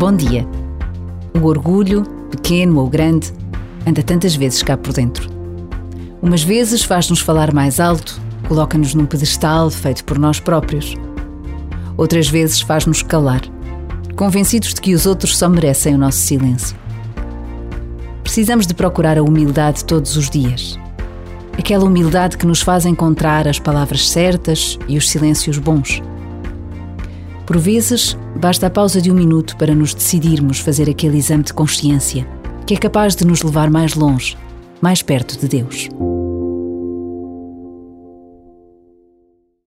Bom dia. O orgulho, pequeno ou grande, anda tantas vezes cá por dentro. Umas vezes faz-nos falar mais alto, coloca-nos num pedestal feito por nós próprios. Outras vezes faz-nos calar, convencidos de que os outros só merecem o nosso silêncio. Precisamos de procurar a humildade todos os dias. Aquela humildade que nos faz encontrar as palavras certas e os silêncios bons por vezes, basta a pausa de um minuto para nos decidirmos fazer aquele exame de consciência que é capaz de nos levar mais longe, mais perto de Deus.